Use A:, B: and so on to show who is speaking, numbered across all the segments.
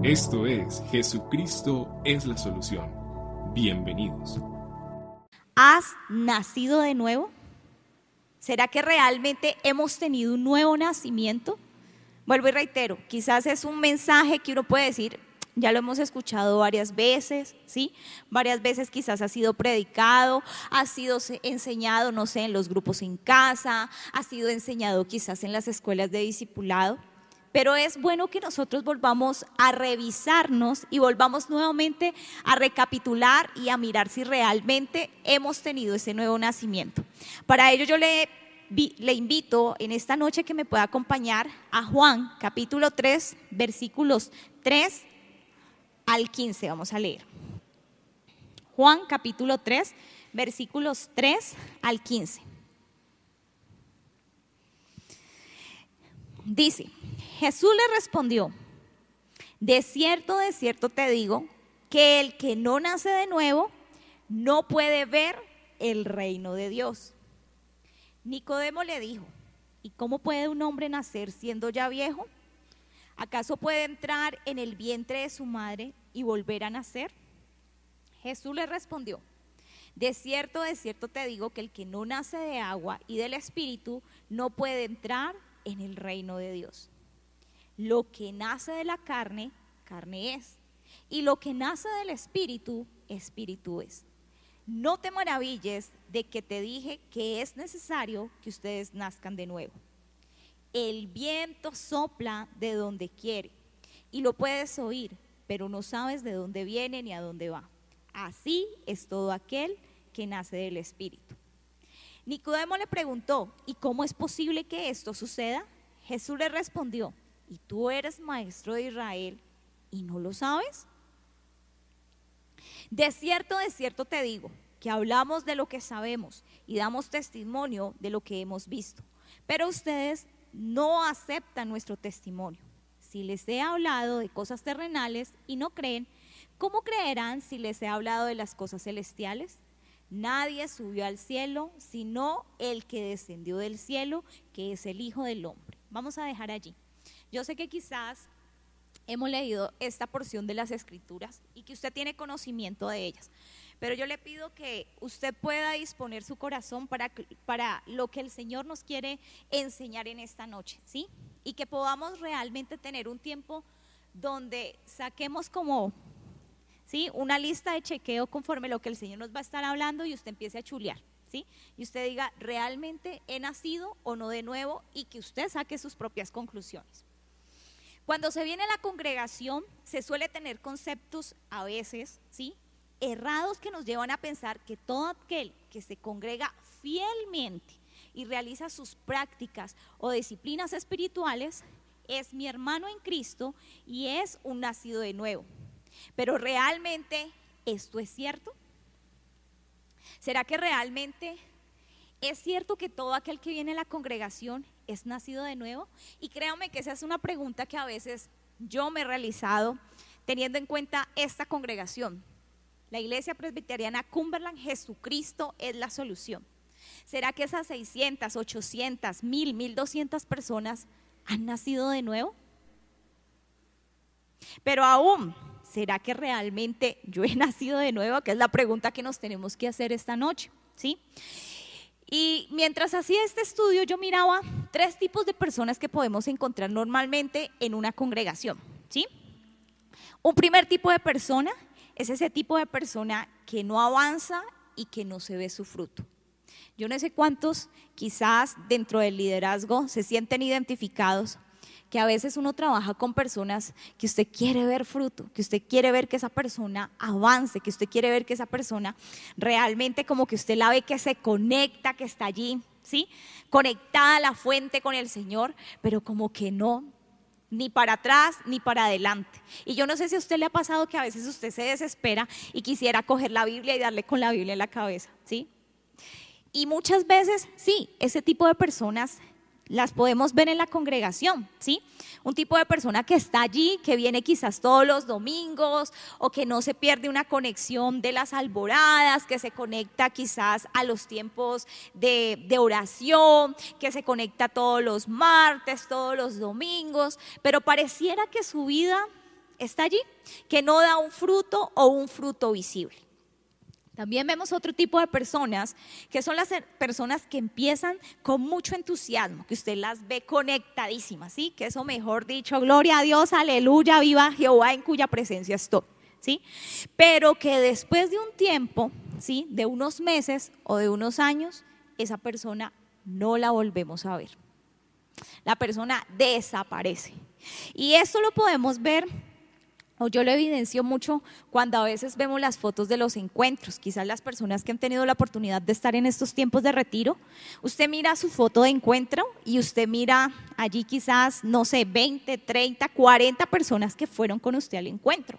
A: Esto es Jesucristo es la solución. Bienvenidos.
B: ¿Has nacido de nuevo? ¿Será que realmente hemos tenido un nuevo nacimiento? Vuelvo y reitero, quizás es un mensaje que uno puede decir, ya lo hemos escuchado varias veces, ¿sí? Varias veces quizás ha sido predicado, ha sido enseñado, no sé, en los grupos en casa, ha sido enseñado quizás en las escuelas de discipulado. Pero es bueno que nosotros volvamos a revisarnos y volvamos nuevamente a recapitular y a mirar si realmente hemos tenido ese nuevo nacimiento. Para ello yo le, invito en esta noche que me pueda acompañar a Juan capítulo 3 versículos 3 al 15. Vamos a leer. Juan capítulo 3 versículos 3 al 15. Dice, Jesús le respondió, de cierto, de cierto te digo, que el que no nace de nuevo no puede ver el reino de Dios. Nicodemo le dijo, ¿y cómo puede un hombre nacer siendo ya viejo? ¿Acaso puede entrar en el vientre de su madre y volver a nacer? Jesús le respondió, de cierto, de cierto te digo que el que no nace de agua y del Espíritu no puede entrar en el reino de Dios. Lo que nace de la carne, carne es. Y lo que nace del espíritu, espíritu es. No te maravilles de que te dije que es necesario que ustedes nazcan de nuevo. El viento sopla de donde quiere y lo puedes oír, pero no sabes de dónde viene ni a dónde va. Así es todo aquel que nace del Espíritu. Nicodemo le preguntó, ¿y cómo es posible que esto suceda? Jesús le respondió, ¿y tú eres maestro de Israel y no lo sabes? De cierto, de cierto te digo, que hablamos de lo que sabemos y damos testimonio de lo que hemos visto, pero ustedes no aceptan nuestro testimonio. Si les he hablado de cosas terrenales y no creen, ¿cómo creerán si les he hablado de las cosas celestiales? Nadie subió al cielo sino el que descendió del cielo, que es el Hijo del Hombre. Vamos a dejar allí. Yo sé que quizás hemos leído esta porción de las escrituras y que usted tiene conocimiento de ellas, pero yo le pido que usted pueda disponer su corazón para, para lo que el Señor nos quiere enseñar en esta noche, ¿sí? Y que podamos realmente tener un tiempo donde saquemos como ¿sí? Una lista de chequeo conforme lo que el Señor nos va a estar hablando y usted empiece a chulear, ¿sí? Y usted diga, ¿realmente he nacido o no de nuevo? Y que usted saque sus propias conclusiones. Cuando se viene la congregación, se suele tener conceptos a veces, ¿sí? Errados que nos llevan a pensar que todo aquel que se congrega fielmente y realiza sus prácticas o disciplinas espirituales es mi hermano en Cristo y es un nacido de nuevo. Pero realmente esto es cierto? ¿Será que realmente es cierto que todo aquel que viene a la congregación es nacido de nuevo? Y créanme que esa es una pregunta que a veces yo me he realizado teniendo en cuenta esta congregación. La iglesia presbiteriana Cumberland, Jesucristo es la solución. ¿Será que esas 600, 800, 1000, 1200 personas han nacido de nuevo? Pero aún ¿será que realmente yo he nacido de nuevo? Que es la pregunta que nos tenemos que hacer esta noche, ¿sí? Y mientras hacía este estudio, yo miraba tres tipos de personas que podemos encontrar normalmente en una congregación, ¿sí? Un primer tipo de persona es ese tipo de persona que no avanza y que no se ve su fruto. Yo no sé cuántos quizás dentro del liderazgo se sienten identificados que a veces uno trabaja con personas que usted quiere ver fruto, que usted quiere ver que esa persona avance, que usted quiere ver que esa persona realmente como que usted la ve que se conecta, que está allí, ¿sí? Conectada a la fuente con el Señor, pero como que no, ni para atrás ni para adelante. Y yo no sé si a usted le ha pasado que a veces usted se desespera y quisiera coger la Biblia y darle con la Biblia en la cabeza, ¿sí? Y muchas veces, sí, ese tipo de personas las podemos ver en la congregación, ¿sí? Un tipo de persona que está allí, que viene quizás todos los domingos o que no se pierde una conexión de las alboradas, que se conecta quizás a los tiempos de, de oración, que se conecta todos los martes, todos los domingos, pero pareciera que su vida está allí, que no da un fruto o un fruto visible. También vemos otro tipo de personas, que son las personas que empiezan con mucho entusiasmo, que usted las ve conectadísimas, ¿sí? Que eso mejor dicho, gloria a Dios, aleluya, viva Jehová en cuya presencia estoy, ¿sí? Pero que después de un tiempo, ¿sí? De unos meses o de unos años, esa persona no la volvemos a ver. La persona desaparece. Y esto lo podemos ver yo lo evidencio mucho cuando a veces vemos las fotos de los encuentros. Quizás las personas que han tenido la oportunidad de estar en estos tiempos de retiro, usted mira su foto de encuentro y usted mira allí quizás, no sé, 20, 30, 40 personas que fueron con usted al encuentro.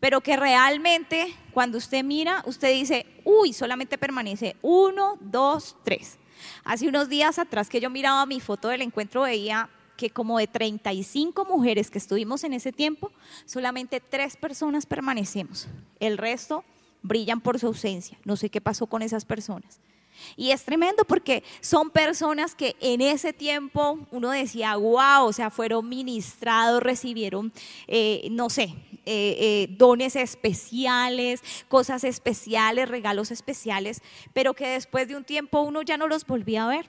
B: Pero que realmente cuando usted mira, usted dice, uy, solamente permanece uno, dos, tres. Hace unos días atrás que yo miraba mi foto del encuentro veía que como de 35 mujeres que estuvimos en ese tiempo, solamente tres personas permanecemos. El resto brillan por su ausencia. No sé qué pasó con esas personas. Y es tremendo porque son personas que en ese tiempo uno decía, wow, o sea, fueron ministrados, recibieron, eh, no sé, eh, eh, dones especiales, cosas especiales, regalos especiales, pero que después de un tiempo uno ya no los volvía a ver.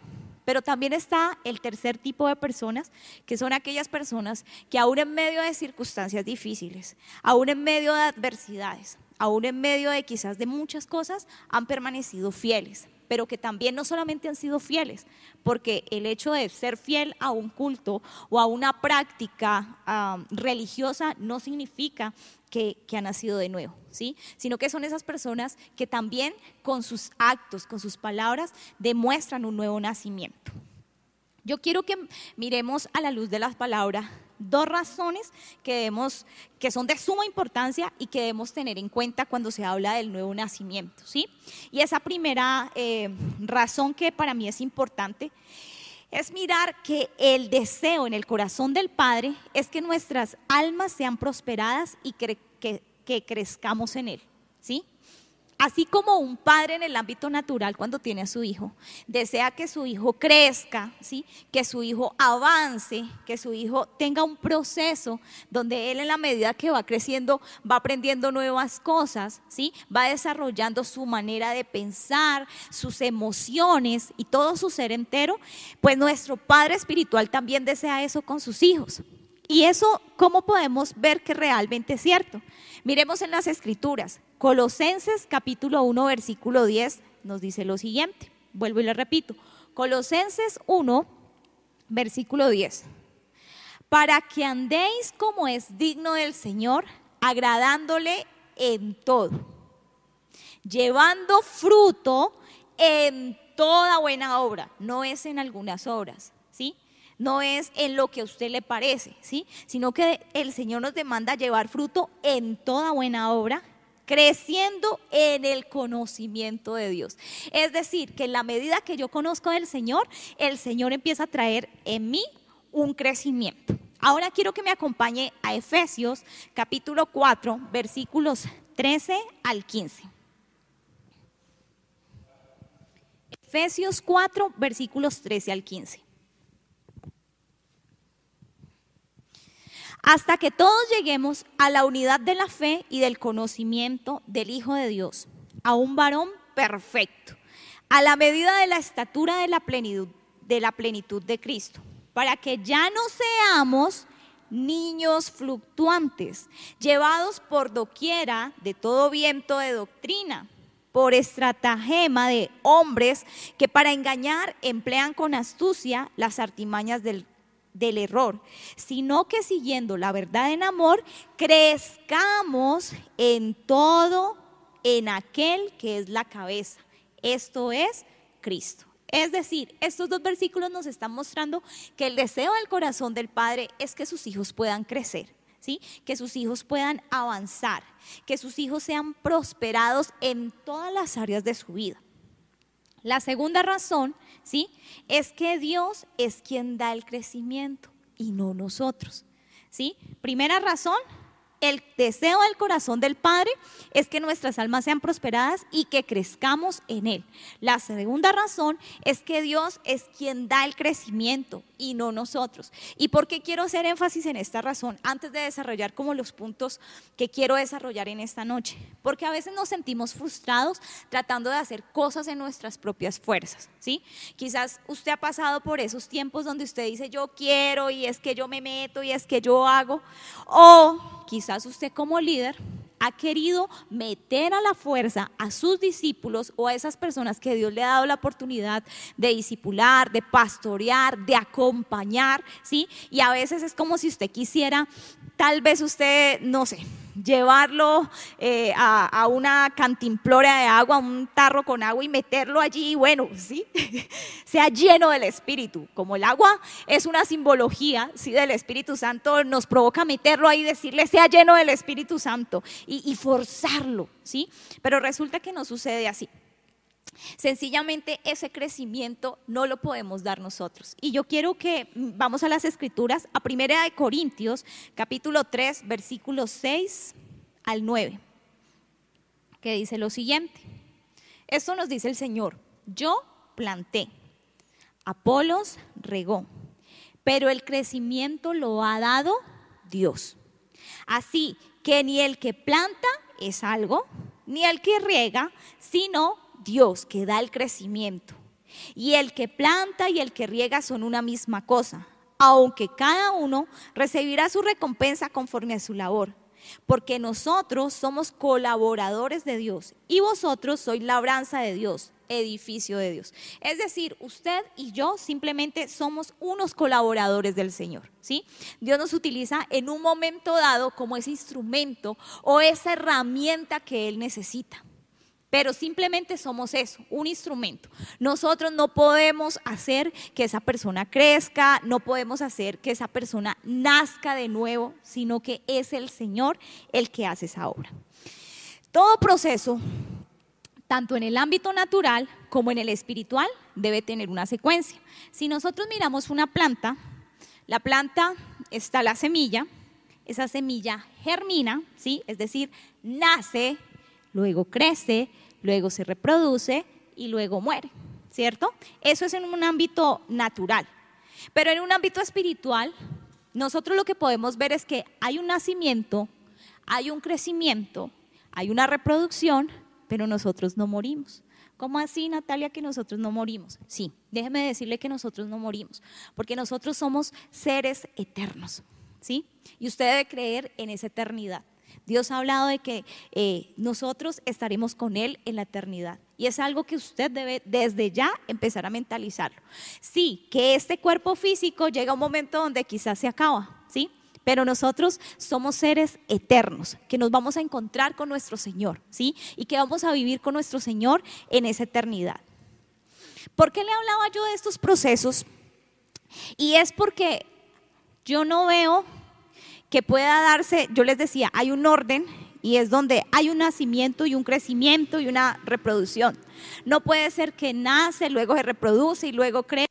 B: Pero también está el tercer tipo de personas, que son aquellas personas que aún en medio de circunstancias difíciles, aún en medio de adversidades, aún en medio de quizás de muchas cosas, han permanecido fieles pero que también no solamente han sido fieles, porque el hecho de ser fiel a un culto o a una práctica religiosa no significa que, que, han nacido de nuevo, ¿sí? Sino que son esas personas que también con sus actos, con sus palabras, demuestran un nuevo nacimiento. Yo quiero que miremos a la luz de las palabras dos razones que, que son de suma importancia y que debemos tener en cuenta cuando se habla del nuevo nacimiento. ¿sí? Y esa primera eh, razón que para mí es importante es mirar que el deseo en el corazón del Padre es que nuestras almas sean prosperadas y que crezcamos en Él. ¿sí? Así como un padre en el ámbito natural cuando tiene a su hijo, desea que su hijo crezca, ¿sí? que su hijo avance, que su hijo tenga un proceso donde él en la medida que va creciendo va aprendiendo nuevas cosas, ¿sí? va desarrollando su manera de pensar, sus emociones y todo su ser entero, pues nuestro Padre Espiritual también desea eso con sus hijos. Y eso, ¿cómo podemos ver que realmente es cierto? Miremos en las escrituras. Colosenses capítulo 1, versículo 10 nos dice lo siguiente. Vuelvo y le repito. Colosenses 1, versículo 10. Para que andéis como es digno del Señor, agradándole en todo, llevando fruto en toda buena obra, no es en algunas obras. No es en lo que a usted le parece, ¿sí? Sino que el Señor nos demanda llevar fruto en toda buena obra, creciendo en el conocimiento de Dios. Es decir, que en la medida que yo conozco del Señor, el Señor empieza a traer en mí un crecimiento. Ahora quiero que me acompañe a Efesios capítulo 4, versículos 13 al 15. Efesios 4, versículos 13 al 15. Hasta que todos lleguemos a la unidad de la fe y del conocimiento del Hijo de Dios, a un varón perfecto, a la medida de la estatura de la plenitud de, la plenitud de Cristo, para que ya no seamos niños fluctuantes, llevados por doquiera de todo viento de doctrina, por estratagema de hombres que para engañar emplean con astucia las artimañas del del error, sino que siguiendo la verdad en amor, crezcamos en todo, en aquel que es la cabeza. Esto es Cristo. Es decir, estos dos versículos nos están mostrando que el deseo del corazón del Padre es que sus hijos puedan crecer. ¿Sí? Que sus hijos puedan avanzar, que sus hijos sean prosperados en todas las áreas de su vida. La segunda razón ¿sí? Es que Dios es quien da el crecimiento y no nosotros, ¿sí? Primera razón, el deseo del corazón del Padre es que nuestras almas sean prosperadas y que crezcamos en Él. La segunda razón es que Dios es quien da el crecimiento y no nosotros. ¿Y por qué quiero hacer énfasis en esta razón antes de desarrollar como los puntos que quiero desarrollar en esta noche? Porque a veces nos sentimos frustrados tratando de hacer cosas en nuestras propias fuerzas, ¿sí? Quizás usted ha pasado por esos tiempos donde usted dice yo quiero y es que yo me meto y es que yo hago o quizás usted como líder ha querido meter a la fuerza a sus discípulos o a esas personas que Dios le ha dado la oportunidad de discipular, de pastorear, de acompañar, ¿sí? Y a veces es como si usted quisiera, tal vez usted, no sé, llevarlo eh, a, una cantimplora de agua, un tarro con agua y meterlo allí, y bueno, sí, sea lleno del Espíritu. Como el agua es una simbología, sí, del Espíritu Santo, nos provoca meterlo ahí y decirle, sea lleno del Espíritu Santo y, y forzarlo, sí. Pero resulta que no sucede así. Sencillamente ese crecimiento no lo podemos dar nosotros. Y yo quiero que vamos a las escrituras, a Primera de Corintios, capítulo 3, versículos 6 al 9, que dice lo siguiente. Esto nos dice el Señor, yo planté, Apolos regó, pero el crecimiento lo ha dado Dios. Así que ni el que planta es algo, ni el que riega, sino Dios que da el crecimiento. Y el que planta y el que riega son una misma cosa, aunque cada uno recibirá su recompensa conforme a su labor. Porque nosotros somos colaboradores de Dios y vosotros sois labranza de Dios, edificio de Dios. Es decir, usted y yo simplemente somos unos colaboradores del Señor, ¿sí? Dios nos utiliza en un momento dado como ese instrumento o esa herramienta que Él necesita. Pero simplemente somos eso, un instrumento. Nosotros no podemos hacer que esa persona crezca, no podemos hacer que esa persona nazca de nuevo, sino que es el Señor el que hace esa obra. Todo proceso, tanto en el ámbito natural como en el espiritual, debe tener una secuencia. Si nosotros miramos una planta, la planta está la semilla, esa semilla germina, ¿sí? es decir, nace luego crece, luego se reproduce y luego muere, ¿cierto? Eso es en un ámbito natural. Pero en un ámbito espiritual, nosotros lo que podemos ver es que hay un nacimiento, hay un crecimiento, hay una reproducción, pero nosotros no morimos. ¿Cómo así, Natalia, que nosotros no morimos? Sí, déjeme decirle que nosotros no morimos, porque nosotros somos seres eternos, ¿sí? Y usted debe creer en esa eternidad. Dios ha hablado de que eh, nosotros estaremos con Él en la eternidad. Y es algo que usted debe desde ya empezar a mentalizarlo. Sí, que este cuerpo físico llega a un momento donde quizás se acaba, ¿sí? Pero nosotros somos seres eternos, que nos vamos a encontrar con nuestro Señor, ¿sí? Y que vamos a vivir con nuestro Señor en esa eternidad. ¿Por qué le hablaba yo de estos procesos? Y es porque yo no veo que pueda darse, yo les decía, hay un orden y es donde hay un nacimiento y un crecimiento y una reproducción. No puede ser que nace, luego se reproduce y luego crece,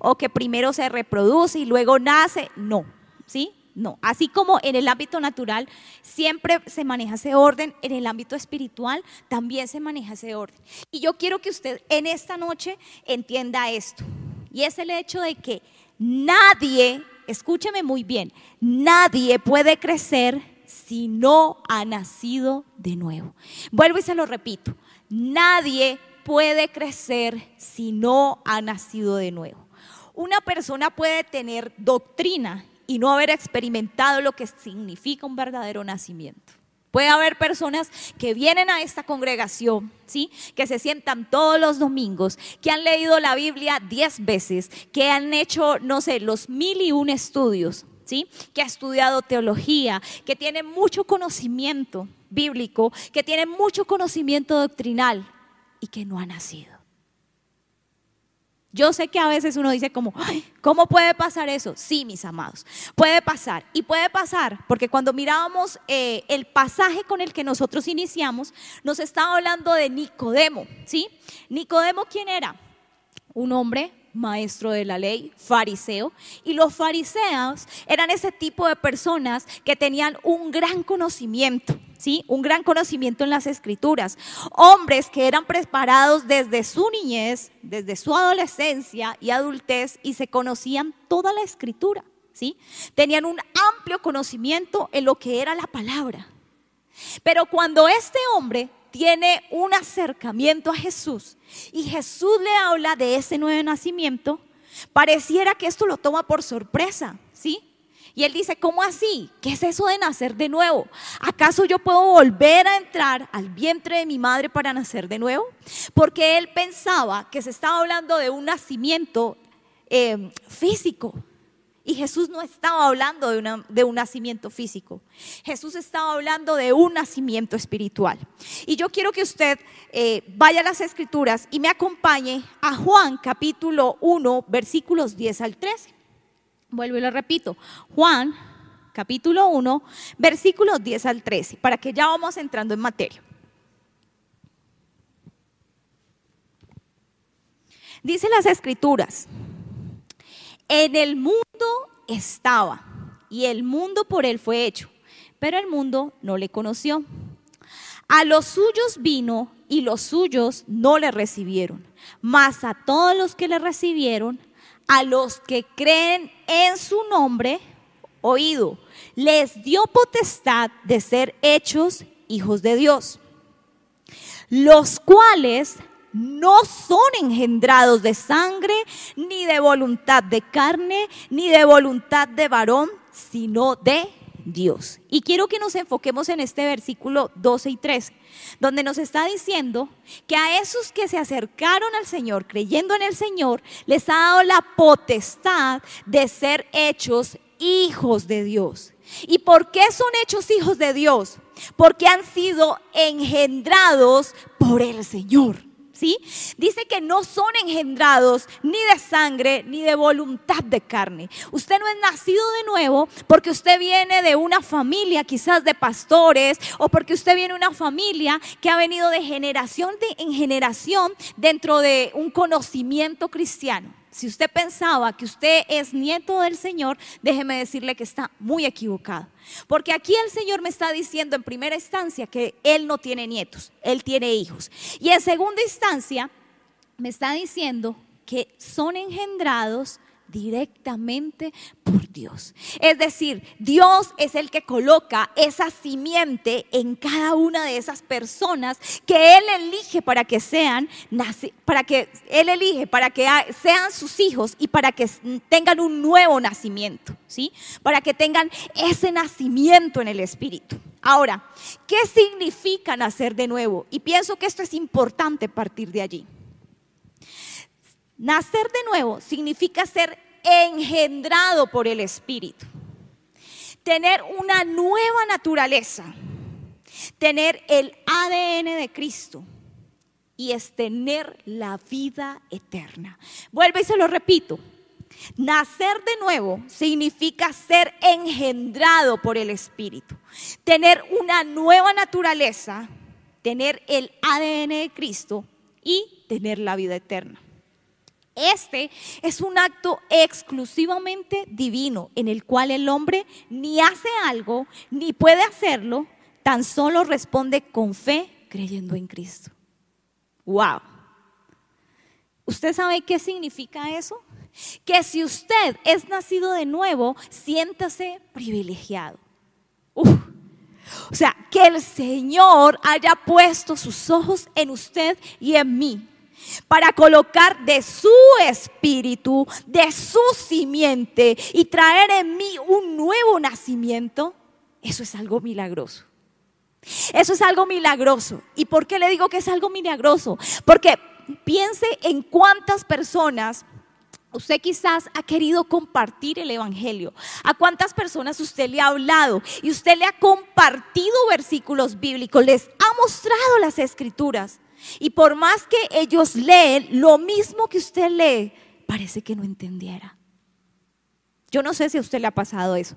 B: o que primero se reproduce y luego nace. No, ¿sí? No. Así como en el ámbito natural siempre se maneja ese orden, en el ámbito espiritual también se maneja ese orden. Y yo quiero que usted en esta noche entienda esto. Y es el hecho de que nadie escúcheme muy bien, nadie puede crecer si no ha nacido de nuevo. Vuelvo y se lo repito, nadie puede crecer si no ha nacido de nuevo. Una persona puede tener doctrina y no haber experimentado lo que significa un verdadero nacimiento. Puede haber personas que vienen a esta congregación, ¿sí? Que se sientan todos los domingos, que han leído la Biblia diez veces, que han hecho, no sé, los mil y un estudios, ¿sí? Que ha estudiado teología, que tiene mucho conocimiento bíblico, que tiene mucho conocimiento doctrinal y que no ha nacido. Yo sé que a veces uno dice como, ¿cómo puede pasar eso? Sí, mis amados, puede pasar. Y puede pasar porque cuando mirábamos eh, el pasaje con el que nosotros iniciamos, nos estaba hablando de Nicodemo, ¿sí? Nicodemo, ¿quién era? Un hombre maestro de la ley, fariseo. Y los fariseos eran ese tipo de personas que tenían un gran conocimiento, ¿sí? Un gran conocimiento en las escrituras. Hombres que eran preparados desde su niñez, desde su adolescencia y adultez y se conocían toda la escritura, ¿sí? Tenían un amplio conocimiento en lo que era la palabra. Pero cuando este hombre tiene un acercamiento a Jesús y Jesús le habla de ese nuevo nacimiento, pareciera que esto lo toma por sorpresa, ¿sí? Y él dice, ¿cómo así? ¿Qué es eso de nacer de nuevo? ¿Acaso yo puedo volver a entrar al vientre de mi madre para nacer de nuevo? Porque él pensaba que se estaba hablando de un nacimiento eh, físico, y Jesús no estaba hablando de, de, un nacimiento físico. Jesús estaba hablando de un nacimiento espiritual. Y yo quiero que usted eh, vaya a las escrituras y me acompañe a Juan capítulo 1, versículos 10 al 13. Vuelvo y lo repito. Juan capítulo 1, versículos 10 al 13, para que ya vamos entrando en materia. Dice las escrituras. En el mundo estaba y el mundo por él fue hecho, pero el mundo no le conoció. A los suyos vino y los suyos no le recibieron, mas a todos los que le recibieron, a los que creen en su nombre, oído, les dio potestad de ser hechos hijos de Dios, los cuales no son engendrados de sangre, ni de voluntad de carne, ni de voluntad de varón, sino de Dios. Y quiero que nos enfoquemos en este versículo 12 y 13, donde nos está diciendo que a esos que se acercaron al Señor, creyendo en el Señor, les ha dado la potestad de ser hechos hijos de Dios. ¿Y por qué son hechos hijos de Dios? Porque han sido engendrados por el Señor. Dice que no son engendrados ni de sangre ni de voluntad de carne. Usted no es nacido de nuevo porque usted viene de una familia quizás de pastores o porque usted viene de una familia que ha venido de generación en generación dentro de un conocimiento cristiano. Si usted pensaba que usted es nieto del Señor, déjeme decirle que está muy equivocado. Porque aquí el Señor me está diciendo en primera instancia que Él no tiene nietos, Él tiene hijos. Y en segunda instancia me está diciendo que son engendrados directamente por Dios. Es decir, Dios es el que coloca esa simiente en cada una de esas personas que Él elige para que sean, para que Él elige para que sean sus hijos y para que tengan un nuevo nacimiento, ¿sí? Para que tengan ese nacimiento en el Espíritu. Ahora, ¿qué significa nacer de nuevo? Y pienso que esto es importante partir de allí. Nacer de nuevo significa ser engendrado por el Espíritu. Tener una nueva naturaleza. Tener el ADN de Cristo. Y es tener la vida eterna. Vuelvo y se lo repito. Nacer de nuevo significa ser engendrado por el Espíritu. Tener una nueva naturaleza. Tener el ADN de Cristo y tener la vida eterna. Este es un acto exclusivamente divino en el cual el hombre ni hace algo ni puede hacerlo, tan solo responde con fe creyendo en Cristo. Wow. ¿Usted sabe qué significa eso? Que si usted es nacido de nuevo, siéntase privilegiado. O sea, que el Señor haya puesto sus ojos en usted y en mí para colocar de su espíritu, de su simiente y traer en mí un nuevo nacimiento, eso es algo milagroso. Eso es algo milagroso. ¿Y por qué le digo que es algo milagroso? Porque piense en cuántas personas Usted quizás ha querido compartir el Evangelio. ¿A cuántas personas usted le ha hablado y usted le ha compartido versículos bíblicos? Les ha mostrado las escrituras. Y por más que ellos leen lo mismo que usted lee, parece que no entendiera. Yo no sé si a usted le ha pasado eso,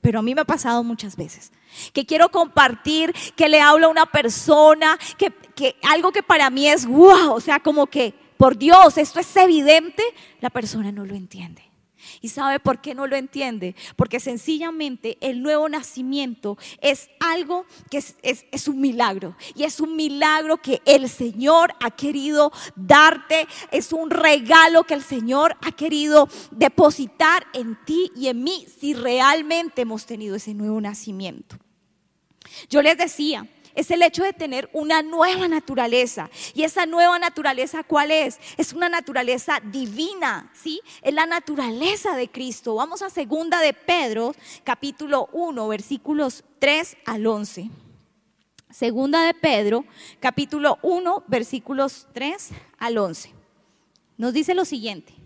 B: pero a mí me ha pasado muchas veces. Que quiero compartir, que le hablo a una persona, que, algo que para mí es wow, o sea, como que por Dios, esto es evidente, la persona no lo entiende. ¿Y sabe por qué no lo entiende? Porque sencillamente el nuevo nacimiento es algo que es, un milagro. Y es un milagro que el Señor ha querido darte. Es un regalo que el Señor ha querido depositar en ti y en mí si realmente hemos tenido ese nuevo nacimiento. Yo les decía, es el hecho de tener una nueva naturaleza. Y esa nueva naturaleza, ¿cuál es? Es una naturaleza divina, ¿sí? Es la naturaleza de Cristo. Vamos a segunda de Pedro, capítulo 1, versículos 3 al 11. Segunda de Pedro, capítulo 1, versículos 3 al 11. Nos dice lo siguiente.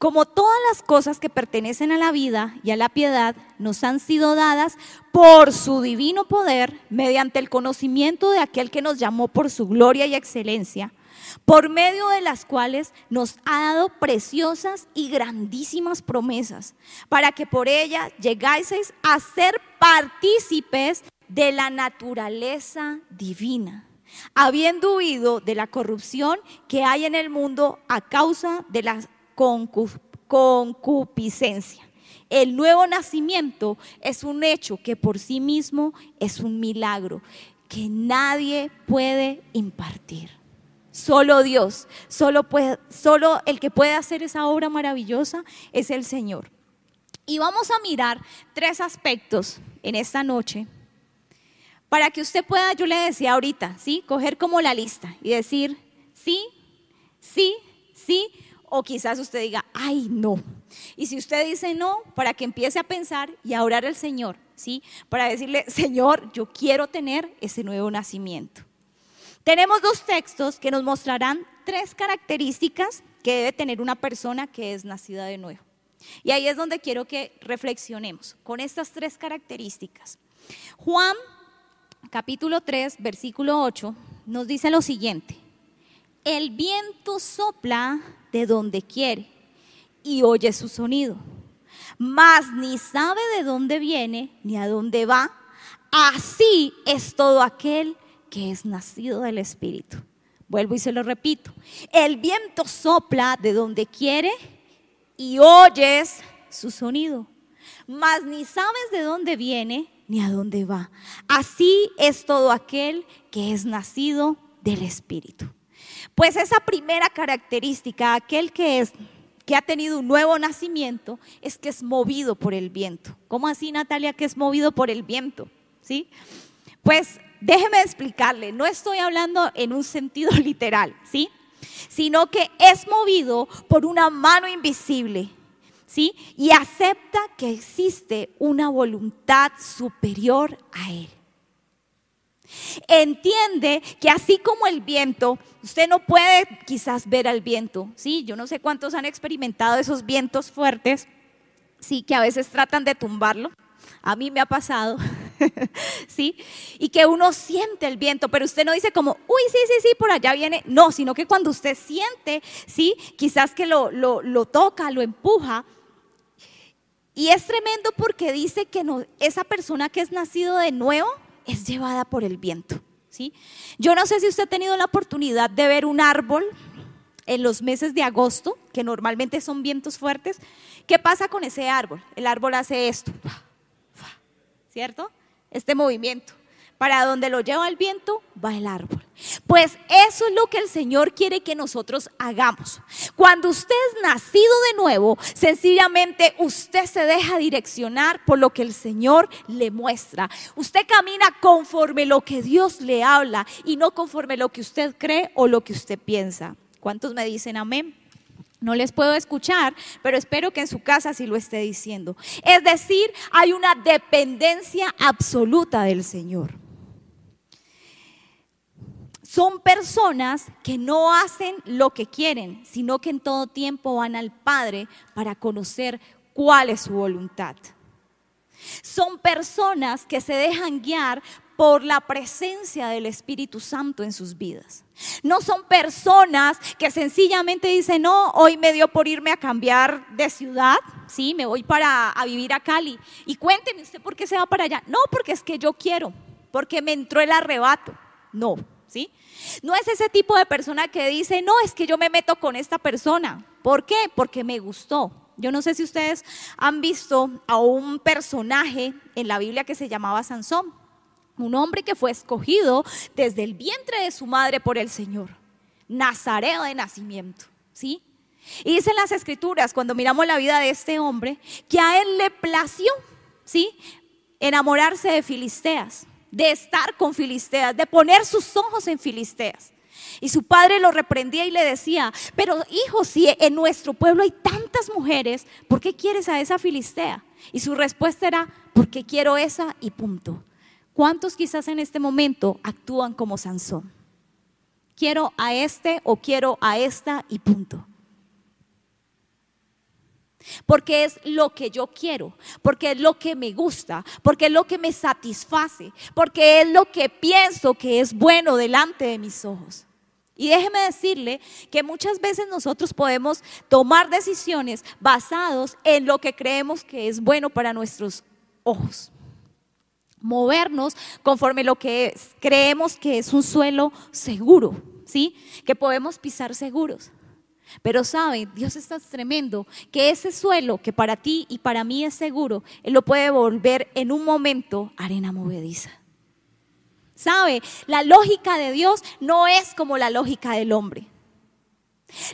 B: Como todas las cosas que pertenecen a la vida y a la piedad nos han sido dadas por su divino poder, mediante el conocimiento de aquel que nos llamó por su gloria y excelencia, por medio de las cuales nos ha dado preciosas y grandísimas promesas, para que por ellas llegáis a ser partícipes de la naturaleza divina, habiendo huido de la corrupción que hay en el mundo a causa de las concupiscencia. El nuevo nacimiento es un hecho que por sí mismo es un milagro que nadie puede impartir. Solo Dios, solo, solo el que puede hacer esa obra maravillosa es el Señor. Y vamos a mirar tres aspectos en esta noche para que usted pueda, yo le decía ahorita, ¿sí? Coger como la lista y decir, sí, sí, sí, o quizás usted diga, ay, no. Y si usted dice no, para que empiece a pensar y a orar al Señor, ¿sí? Para decirle, Señor, yo quiero tener ese nuevo nacimiento. Tenemos dos textos que nos mostrarán tres características que debe tener una persona que es nacida de nuevo. Y ahí es donde quiero que reflexionemos con estas tres características. Juan capítulo 3, versículo 8, nos dice lo siguiente. El viento sopla de donde quiere y oye su sonido, mas ni sabe de dónde viene ni a dónde va. Así es todo aquel que es nacido del Espíritu. Vuelvo y se lo repito. El viento sopla de donde quiere y oyes su sonido, mas ni sabes de dónde viene ni a dónde va. Así es todo aquel que es nacido del Espíritu. Pues esa primera característica, aquel que es que ha tenido un nuevo nacimiento, es que es movido por el viento. ¿Cómo así, Natalia, que es movido por el viento? ¿Sí? Pues déjeme explicarle, no estoy hablando en un sentido literal, ¿sí? Sino que es movido por una mano invisible, ¿sí? Y acepta que existe una voluntad superior a él. Entiende que así como el viento, usted no puede quizás ver al viento, ¿sí? Yo no sé cuántos han experimentado esos vientos fuertes, ¿sí? Que a veces tratan de tumbarlo. A mí me ha pasado, ¿sí? Y que uno siente el viento, pero usted no dice como, uy, sí, sí, sí, por allá viene. No, sino que cuando usted siente, ¿sí? Quizás que lo, lo, toca, lo empuja. Y es tremendo porque dice que no, esa persona que es nacido de nuevo, es llevada por el viento. ¿sí? Yo no sé si usted ha tenido la oportunidad de ver un árbol en los meses de agosto, que normalmente son vientos fuertes. ¿Qué pasa con ese árbol? El árbol hace esto, ¿cierto? Este movimiento. Para donde lo lleva el viento, va el árbol. Pues eso es lo que el Señor quiere que nosotros hagamos. Cuando usted es nacido de nuevo, sencillamente usted se deja direccionar por lo que el Señor le muestra. Usted camina conforme lo que Dios le habla y no conforme lo que usted cree o lo que usted piensa. ¿Cuántos me dicen amén? No les puedo escuchar, pero espero que en su casa sí lo esté diciendo. Es decir, hay una dependencia absoluta del Señor son personas que no hacen lo que quieren, sino que en todo tiempo van al Padre para conocer cuál es su voluntad. Son personas que se dejan guiar por la presencia del Espíritu Santo en sus vidas. No son personas que sencillamente dicen, no, hoy me dio por irme a cambiar de ciudad, sí, me voy para a vivir a Cali. Y cuénteme usted por qué se va para allá. No, porque es que yo quiero, porque me entró el arrebato. No, No es ese tipo de persona que dice, no, es que yo me meto con esta persona. ¿Por qué? Porque me gustó. Yo no sé si ustedes han visto a un personaje en la Biblia que se llamaba Sansón, un hombre que fue escogido desde el vientre de su madre por el Señor, nazareo de nacimiento, ¿sí? Y dicen las escrituras, cuando miramos la vida de este hombre, que a él le plació, ¿sí? Enamorarse de filisteas, de estar con filisteas, de poner sus ojos en filisteas. Y su padre lo reprendía y le decía, pero hijo, si en nuestro pueblo hay tantas mujeres, ¿por qué quieres a esa filistea? Y su respuesta era, porque quiero esa y punto. ¿Cuántos quizás en este momento actúan como Sansón? Quiero a este o quiero a esta y punto porque es lo que yo quiero, porque es lo que me gusta, porque es lo que me satisface, porque es lo que pienso que es bueno delante de mis ojos. Y déjeme decirle que muchas veces nosotros podemos tomar decisiones basados en lo que creemos que es bueno para nuestros ojos. Movernos conforme lo que creemos que es un suelo seguro, ¿sí? Que podemos pisar seguros. Pero sabe, Dios es tan tremendo que ese suelo que para ti y para mí es seguro, Él lo puede volver en un momento arena movediza. Sabe, la lógica de Dios no es como la lógica del hombre.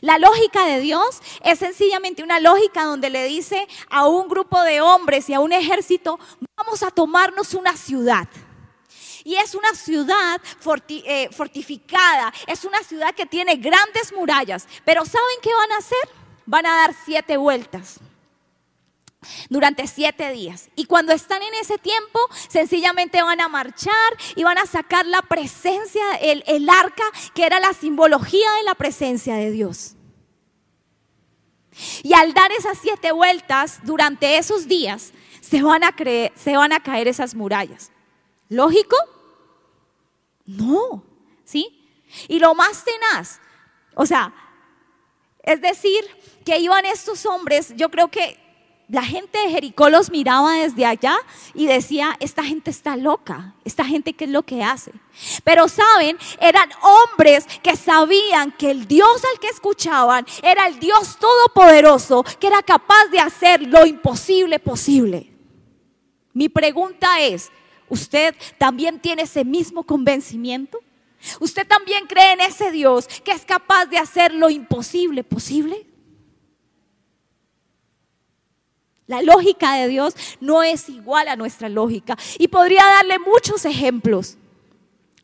B: La lógica de Dios es sencillamente una lógica donde le dice a un grupo de hombres y a un ejército, vamos a tomarnos una ciudad. Y es una ciudad eh, fortificada, es una ciudad que tiene grandes murallas. Pero ¿saben qué van a hacer? Van a dar siete vueltas durante siete días. Y cuando están en ese tiempo, sencillamente van a marchar y van a sacar la presencia, el, el arca, que era la simbología de la presencia de Dios. Y al dar esas siete vueltas durante esos días, se van a, creer, se van a caer esas murallas. ¿Lógico? No, ¿sí? Y lo más tenaz, o sea, es decir, que iban estos hombres, yo creo que la gente de Jericó los miraba desde allá y decía, esta gente está loca, esta gente qué es lo que hace. Pero saben, eran hombres que sabían que el Dios al que escuchaban era el Dios todopoderoso, que era capaz de hacer lo imposible posible. Mi pregunta es, ¿Usted también tiene ese mismo convencimiento? ¿Usted también cree en ese Dios que es capaz de hacer lo imposible posible? La lógica de Dios no es igual a nuestra lógica. Y podría darle muchos ejemplos,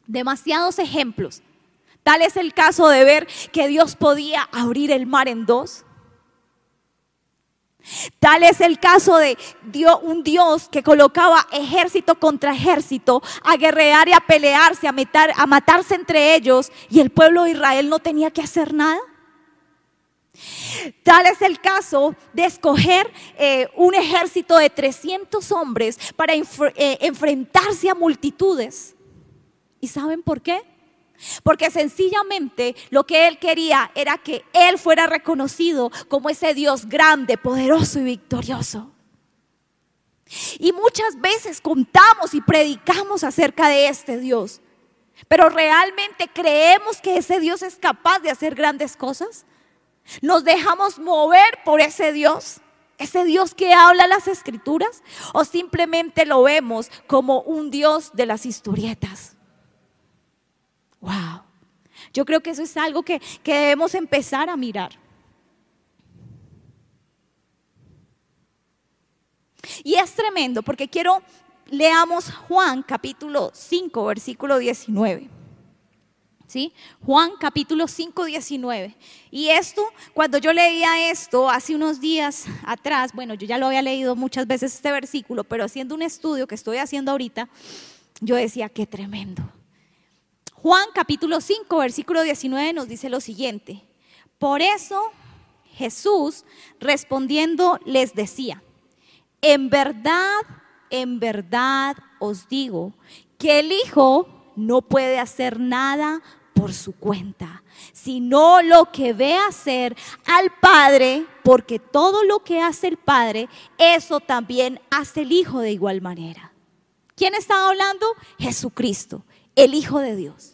B: demasiados ejemplos. Tal es el caso de ver que Dios podía abrir el mar en dos Tal es el caso de un Dios que colocaba ejército contra ejército a guerrear y a pelearse, a, a matarse entre ellos y el pueblo de Israel no tenía que hacer nada. Tal es el caso de escoger eh, un ejército de 300 hombres para eh, enfrentarse a multitudes. ¿Y saben por qué? Porque sencillamente lo que él quería era que él fuera reconocido como ese Dios grande, poderoso y victorioso. Y muchas veces contamos y predicamos acerca de este Dios. Pero realmente creemos que ese Dios es capaz de hacer grandes cosas. Nos dejamos mover por ese Dios, ese Dios que habla las escrituras, o simplemente lo vemos como un Dios de las historietas. Wow. Yo creo que eso es algo que, debemos empezar a mirar. Y es tremendo porque quiero, leamos Juan capítulo 5, versículo 19. ¿Sí? Juan capítulo 5, 19. Y esto, cuando yo leía esto hace unos días atrás, bueno, yo ya lo había leído muchas veces este versículo, pero haciendo un estudio que estoy haciendo ahorita, yo decía, qué tremendo. Juan capítulo 5, versículo 19 nos dice lo siguiente. Por eso Jesús respondiendo les decía, en verdad, en verdad os digo que el Hijo no puede hacer nada por su cuenta, sino lo que ve hacer al Padre, porque todo lo que hace el Padre, eso también hace el Hijo de igual manera. ¿Quién estaba hablando? Jesucristo, el Hijo de Dios.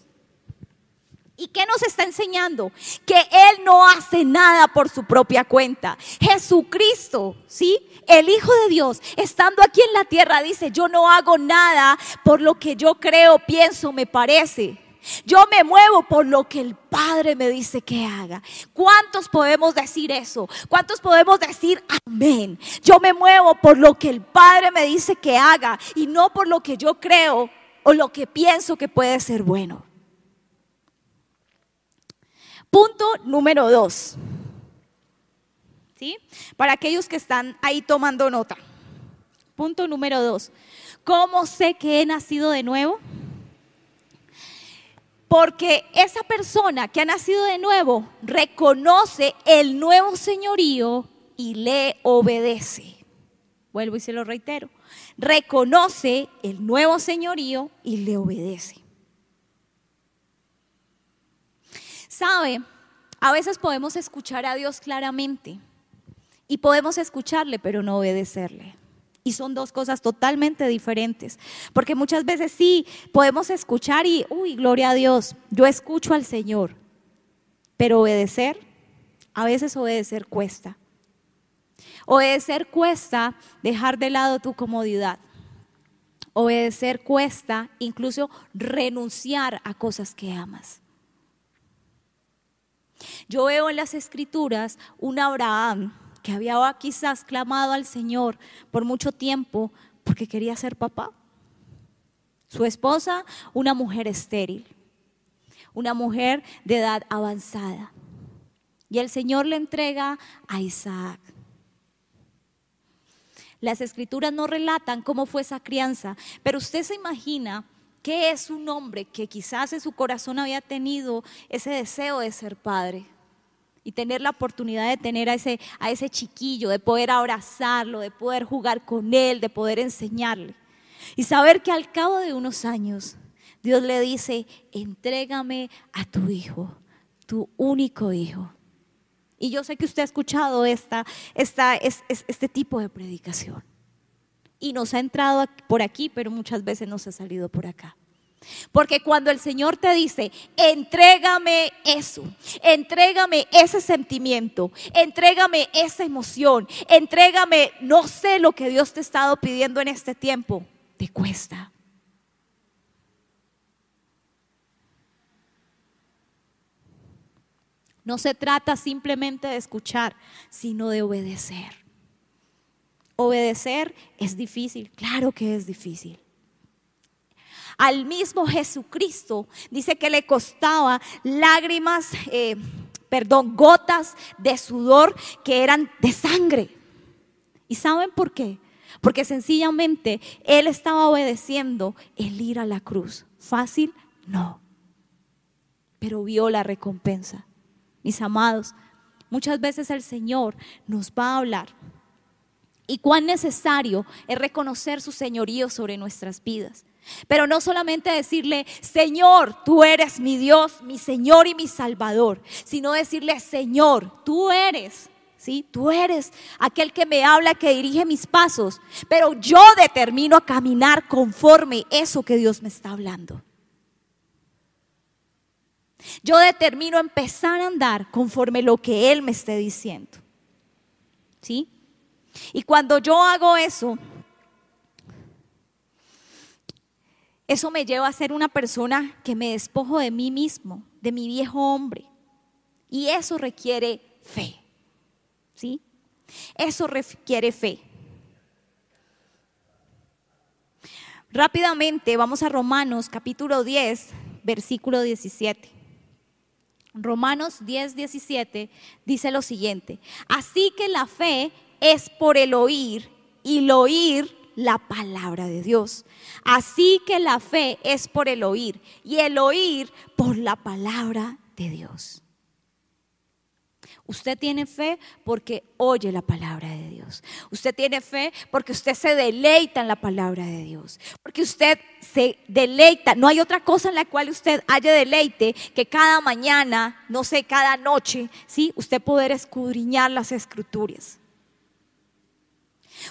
B: ¿Y qué nos está enseñando? Que Él no hace nada por su propia cuenta. Jesucristo, ¿sí? El Hijo de Dios, estando aquí en la tierra, dice, yo no hago nada por lo que yo creo, pienso, me parece. Yo me muevo por lo que el Padre me dice que haga. ¿Cuántos podemos decir eso? ¿Cuántos podemos decir amén? Yo me muevo por lo que el Padre me dice que haga y no por lo que yo creo o lo que pienso que puede ser bueno. Punto número dos. ¿Sí? Para aquellos que están ahí tomando nota. Punto número dos. ¿Cómo sé que he nacido de nuevo? Porque esa persona que ha nacido de nuevo reconoce el nuevo señorío y le obedece. Vuelvo y se lo reitero. Reconoce el nuevo señorío y le obedece. Sabe, a veces podemos escuchar a Dios claramente y podemos escucharle pero no obedecerle. Y son dos cosas totalmente diferentes. Porque muchas veces sí, podemos escuchar y, uy, gloria a Dios, yo escucho al Señor. Pero obedecer, a veces obedecer cuesta. Obedecer cuesta dejar de lado tu comodidad. Obedecer cuesta incluso renunciar a cosas que amas. Yo veo en las escrituras un Abraham que había quizás clamado al Señor por mucho tiempo porque quería ser papá. Su esposa, una mujer estéril, una mujer de edad avanzada. Y el Señor le entrega a Isaac. Las escrituras no relatan cómo fue esa crianza, pero usted se imagina ¿Qué es un hombre que quizás en su corazón había tenido ese deseo de ser padre? Y tener la oportunidad de tener a ese, a ese chiquillo, de poder abrazarlo, de poder jugar con él, de poder enseñarle. Y saber que al cabo de unos años Dios le dice, entrégame a tu hijo, tu único hijo. Y yo sé que usted ha escuchado esta, esta, este tipo de predicación y nos ha entrado por aquí, pero muchas veces nos ha salido por acá. Porque cuando el Señor te dice, entrégame eso, entrégame ese sentimiento, entrégame esa emoción, entrégame, no sé lo que Dios te ha estado pidiendo en este tiempo, te cuesta. No se trata simplemente de escuchar, sino de obedecer. Obedecer es difícil, claro que es difícil. Al mismo Jesucristo dice que le costaba lágrimas, eh, perdón, gotas de sudor que eran de sangre. ¿Y saben por qué? Porque sencillamente Él estaba obedeciendo el ir a la cruz. ¿Fácil? No. Pero vio la recompensa. Mis amados, muchas veces el Señor nos va a hablar y cuán necesario es reconocer su señorío sobre nuestras vidas. Pero no solamente decirle, Señor, tú eres mi Dios, mi Señor y mi Salvador, sino decirle, Señor, tú eres, ¿sí? Tú eres aquel que me habla, que dirige mis pasos, pero yo determino a caminar conforme eso que Dios me está hablando. Yo determino empezar a andar conforme lo que Él me esté diciendo. ¿Sí? Y cuando yo hago eso, eso me lleva a ser una persona que me despojo de mí mismo, de mi viejo hombre. Y eso requiere fe. ¿Sí? Eso requiere fe. Rápidamente vamos a Romanos capítulo 10, versículo 17. Romanos 10, 17 dice lo siguiente. Así que la fe es por el oír y el oír la palabra de Dios. Así que la fe es por el oír y el oír por la palabra de Dios. Usted tiene fe porque oye la palabra de Dios. Usted tiene fe porque usted se deleita en la palabra de Dios. Porque usted se deleita. No hay otra cosa en la cual usted haya deleite que cada mañana, no sé, cada noche, ¿sí? Usted poder escudriñar las escrituras.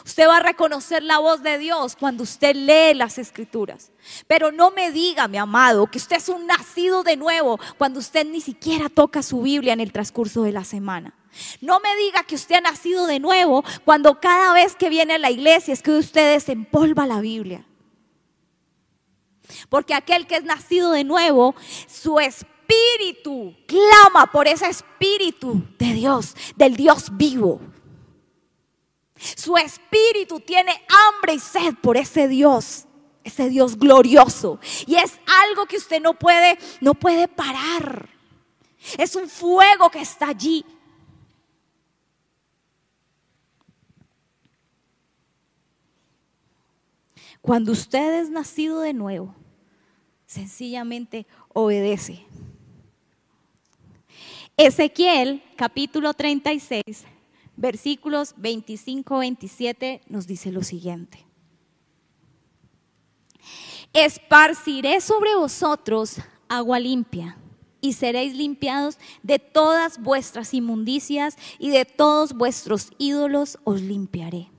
B: Usted va a reconocer la voz de Dios cuando usted lee las escrituras. Pero no me diga, mi amado, que usted es un nacido de nuevo cuando usted ni siquiera toca su Biblia en el transcurso de la semana. No me diga que usted ha nacido de nuevo cuando cada vez que viene a la iglesia es que usted desempolva la Biblia. Porque aquel que es nacido de nuevo, su espíritu clama por ese espíritu de Dios, del Dios vivo. Su espíritu tiene hambre y sed por ese Dios, ese Dios glorioso. Y es algo que usted no puede, no puede parar. Es un fuego que está allí. Cuando usted es nacido de nuevo, sencillamente obedece. Ezequiel capítulo 36 versículos 25-27 nos dice lo siguiente. Esparciré sobre vosotros agua limpia y seréis limpiados de todas vuestras inmundicias y de todos vuestros ídolos os limpiaré.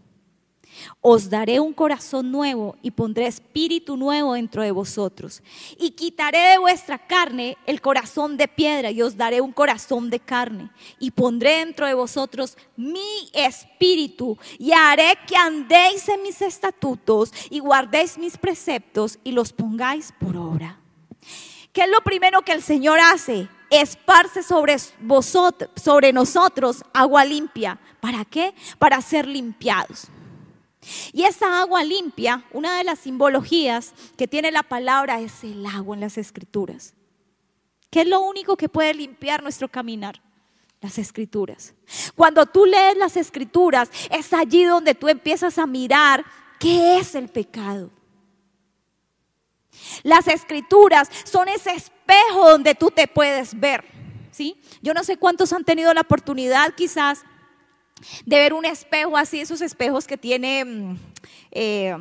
B: Os daré un corazón nuevo y pondré espíritu nuevo dentro de vosotros. Y quitaré de vuestra carne el corazón de piedra y os daré un corazón de carne. Y pondré dentro de vosotros mi espíritu y haré que andéis en mis estatutos y guardéis mis preceptos y los pongáis por obra. ¿Qué es lo primero que el Señor hace? Esparce sobre vosotros, sobre nosotros agua limpia. ¿Para qué? Para ser limpiados. Y esa agua limpia, una de las simbologías que tiene la palabra es el agua en las escrituras. ¿Qué es lo único que puede limpiar nuestro caminar? Las escrituras. Cuando tú lees las escrituras, es allí donde tú empiezas a mirar qué es el pecado. Las escrituras son ese espejo donde tú te puedes ver. ¿sí? Yo no sé cuántos han tenido la oportunidad quizás de ver un espejo así, esos espejos que tiene, mm, eh,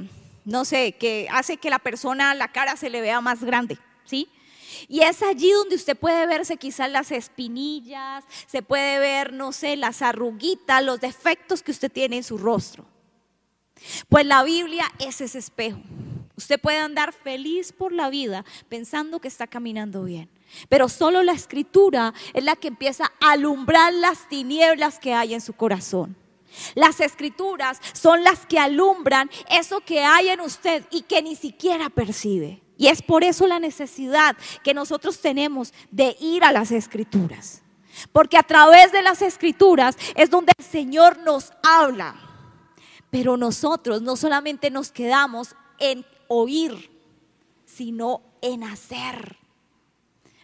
B: no sé, que hace que la persona, la cara se le vea más grande, ¿sí? Y es allí donde usted puede verse quizás las espinillas, se puede ver, no sé, las arruguitas, los defectos que usted tiene en su rostro. Pues la Biblia es ese espejo. Usted puede andar feliz por la vida pensando que está caminando bien. Pero solo la escritura es la que empieza a alumbrar las tinieblas que hay en su corazón. Las escrituras son las que alumbran eso que hay en usted y que ni siquiera percibe. Y es por eso la necesidad que nosotros tenemos de ir a las escrituras. Porque a través de las escrituras es donde el Señor nos habla. Pero nosotros no solamente nos quedamos en oír, sino en hacer.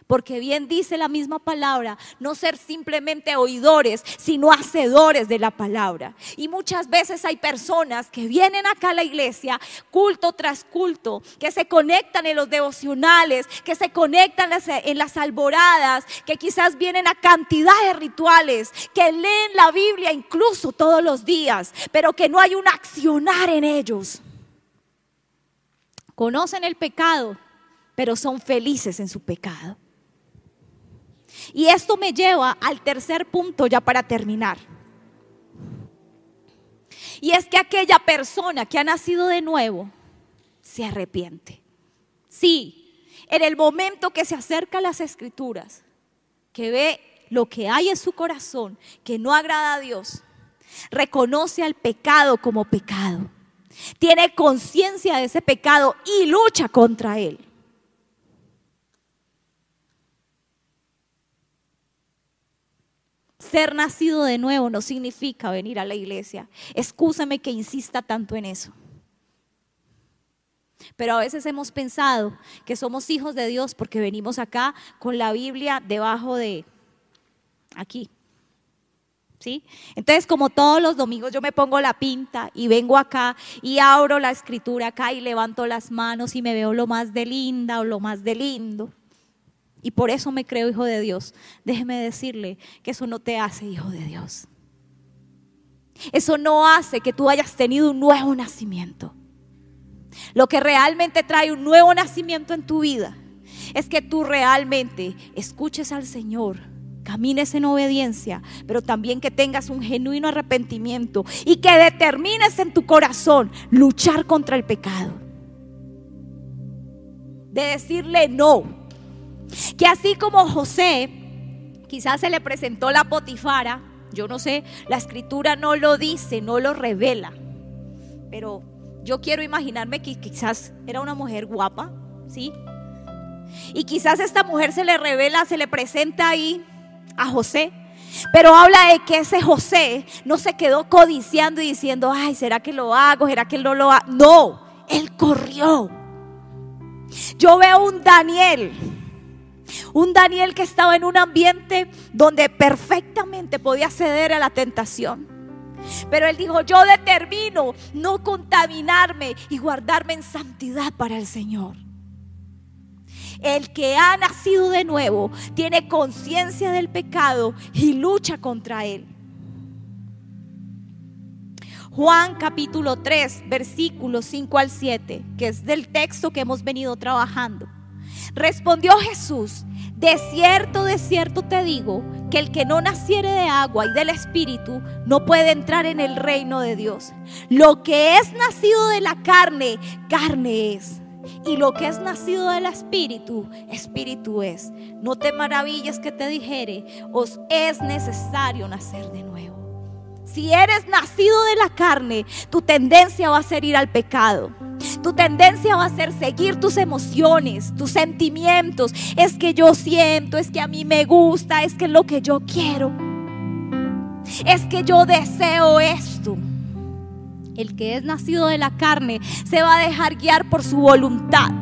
B: Porque bien dice la misma palabra, no ser simplemente oidores, sino hacedores de la palabra. Y muchas veces hay personas que vienen acá a la iglesia, culto tras culto, que se conectan en los devocionales, que se conectan en las alboradas, que quizás vienen a cantidad de rituales, que leen la Biblia incluso todos los días, pero que no hay un accionar en ellos. Conocen el pecado, pero son felices en su pecado. Y esto me lleva al tercer punto ya para terminar. Y es que aquella persona que ha nacido de nuevo se arrepiente. Sí, en el momento que se acerca a las escrituras, que ve lo que hay en su corazón, que no agrada a Dios, reconoce al pecado como pecado, tiene conciencia de ese pecado y lucha contra él. Ser nacido de nuevo no significa venir a la iglesia. Excúsame que insista tanto en eso. Pero a veces hemos pensado que somos hijos de Dios porque venimos acá con la Biblia debajo de aquí. ¿Sí? Entonces, como todos los domingos yo me pongo la pinta y vengo acá y abro la escritura acá y levanto las manos y me veo lo más de linda o lo más de lindo y por eso me creo hijo de Dios. Déjeme decirle que eso no te hace hijo de Dios. Eso no hace que tú hayas tenido un nuevo nacimiento. Lo que realmente trae un nuevo nacimiento en tu vida es que tú realmente escuches al Señor camines en obediencia, pero también que tengas un genuino arrepentimiento y que determines en tu corazón luchar contra el pecado. De decirle no. Que así como José, quizás se le presentó la potifara, yo no sé, la escritura no lo dice, no lo revela, pero yo quiero imaginarme que quizás era una mujer guapa, ¿sí? Y quizás esta mujer se le revela, se le presenta ahí a José. Pero habla de que ese José no se quedó codiciando y diciendo, ay, ¿será que lo hago? ¿Será que no lo hago? No, él corrió. Yo veo un Daniel, un Daniel que estaba en un ambiente donde perfectamente podía ceder a la tentación. Pero él dijo, yo determino no contaminarme y guardarme en santidad para el Señor. El que ha nacido de nuevo tiene conciencia del pecado y lucha contra él. Juan capítulo 3, versículos 5 al 7, que es del texto que hemos venido trabajando. Respondió Jesús, de cierto, de cierto te digo, que el que no naciere de agua y del Espíritu no puede entrar en el reino de Dios. Lo que es nacido de la carne, carne es. Y lo que es nacido del Espíritu, Espíritu es. No te maravilles que te dijere, os es necesario nacer de nuevo. Si eres nacido de la carne, tu tendencia va a ser ir al pecado. Tu tendencia va a ser seguir tus emociones, tus sentimientos. Es que yo siento, es que a mí me gusta, es que es lo que yo quiero. Es que yo deseo esto. El que es nacido de la carne se va a dejar guiar por su voluntad.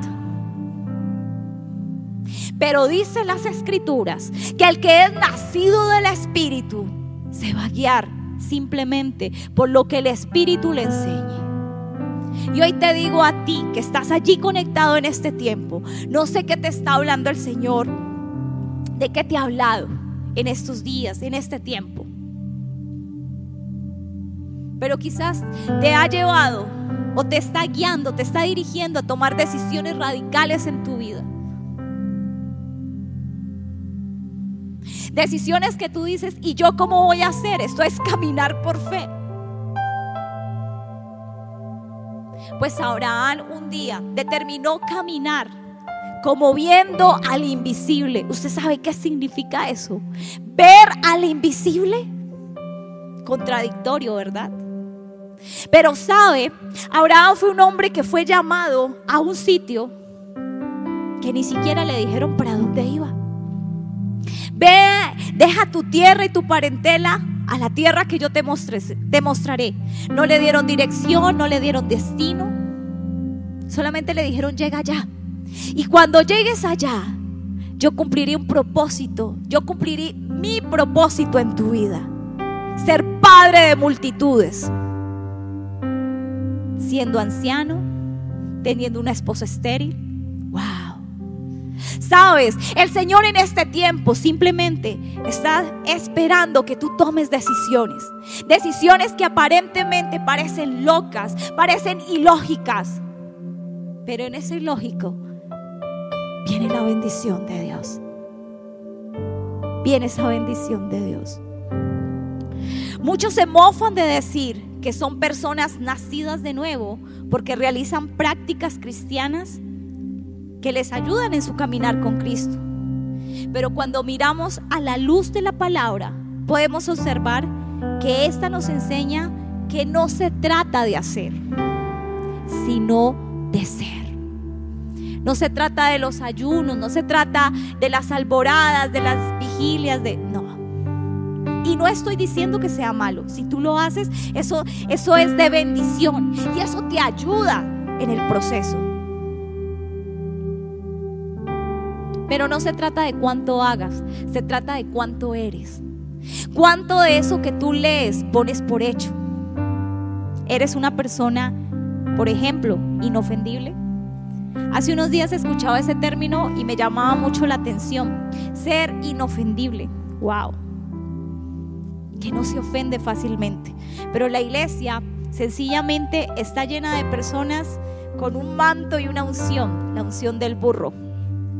B: Pero dice las escrituras que el que es nacido del Espíritu se va a guiar simplemente por lo que el Espíritu le enseñe. Y hoy te digo a ti que estás allí conectado en este tiempo, no sé qué te está hablando el Señor, de qué te ha hablado en estos días, en este tiempo. Pero quizás te ha llevado o te está guiando, te está dirigiendo a tomar decisiones radicales en tu vida. Decisiones que tú dices, ¿y yo cómo voy a hacer? Esto es caminar por fe. Pues Abraham un día determinó caminar como viendo al invisible. ¿Usted sabe qué significa eso? Ver al invisible. Contradictorio, ¿verdad? Pero sabe, Abraham fue un hombre que fue llamado a un sitio que ni siquiera le dijeron para dónde iba. Ve, deja tu tierra y tu parentela a la tierra que yo te, mostraré. No le dieron dirección, no le dieron destino. Solamente le dijeron, llega allá. Y cuando llegues allá, yo cumpliré un propósito. Yo cumpliré mi propósito en tu vida. Ser padre de multitudes. Siendo anciano, teniendo una esposa estéril. Wow. Sabes, el Señor en este tiempo simplemente está esperando que tú tomes decisiones. Decisiones que aparentemente parecen locas, parecen ilógicas. Pero en ese ilógico viene la bendición de Dios. Viene esa bendición de Dios. Muchos se mofan de decir que son personas nacidas de nuevo porque realizan prácticas cristianas que les ayudan en su caminar con Cristo. Pero cuando miramos a la luz de la palabra, podemos observar que esta nos enseña que no se trata de hacer, sino de ser. No se trata de los ayunos, no se trata de las alboradas, de las vigilias, de no. Y no estoy diciendo que sea malo. Si tú lo haces, eso eso es de bendición y eso te ayuda en el proceso. Pero no se trata de cuánto hagas, se trata de cuánto eres. ¿Cuánto de eso que tú lees pones por hecho? ¿Eres una persona, por ejemplo, inofendible? Hace unos días escuchaba ese término y me llamaba mucho la atención. Ser inofendible. Wow. Que no se ofende fácilmente. Pero la iglesia sencillamente está llena de personas con un manto y una unción, la unción del burro.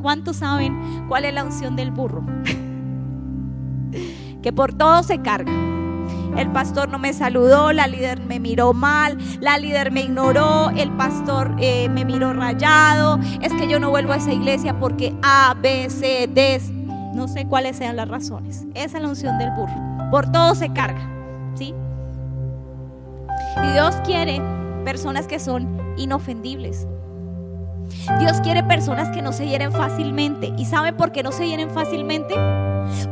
B: ¿Cuántos saben cuál es la unción del burro? que por todo se carga. El pastor no me saludó, la líder me miró mal, la líder me ignoró, el pastor eh, me miró rayado. Es que yo no vuelvo a esa iglesia porque A, B, C, D, no sé cuáles sean las razones. Esa es la unción del burro. Por todo se carga, ¿sí? Y Dios quiere personas que son inofendibles. Dios quiere personas que no se hieren fácilmente. ¿Y saben por qué no se hieren fácilmente?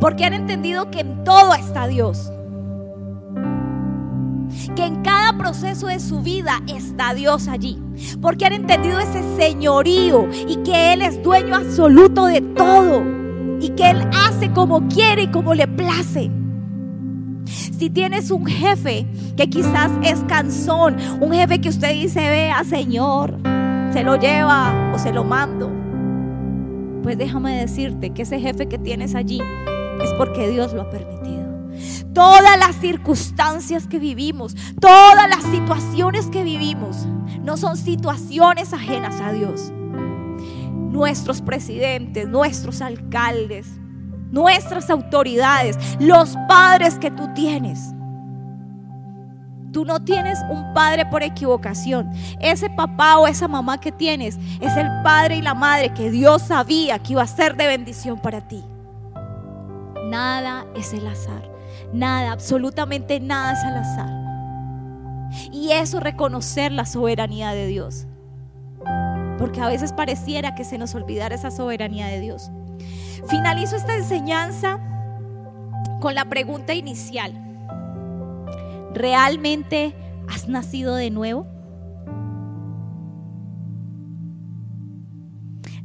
B: Porque han entendido que en todo está Dios. Que en cada proceso de su vida está Dios allí. Porque han entendido ese señorío y que Él es dueño absoluto de todo. Y que Él hace como quiere y como le place. Si tienes un jefe que quizás es cansón, un jefe que usted dice, vea, Señor, se lo lleva o se lo mando. Pues déjame decirte que ese jefe que tienes allí es porque Dios lo ha permitido. Todas las circunstancias que vivimos, todas las situaciones que vivimos, no son situaciones ajenas a Dios. Nuestros presidentes, nuestros alcaldes, nuestras autoridades, los padres que tú tienes, Tú no tienes un padre por equivocación. Ese papá o esa mamá que tienes es el padre y la madre que Dios sabía que iba a ser de bendición para ti. Nada es el azar. Nada, absolutamente nada es al azar. Y eso reconocer la soberanía de Dios. Porque a veces pareciera que se nos olvidara esa soberanía de Dios. Finalizo esta enseñanza con la pregunta inicial. ¿Realmente has nacido de nuevo?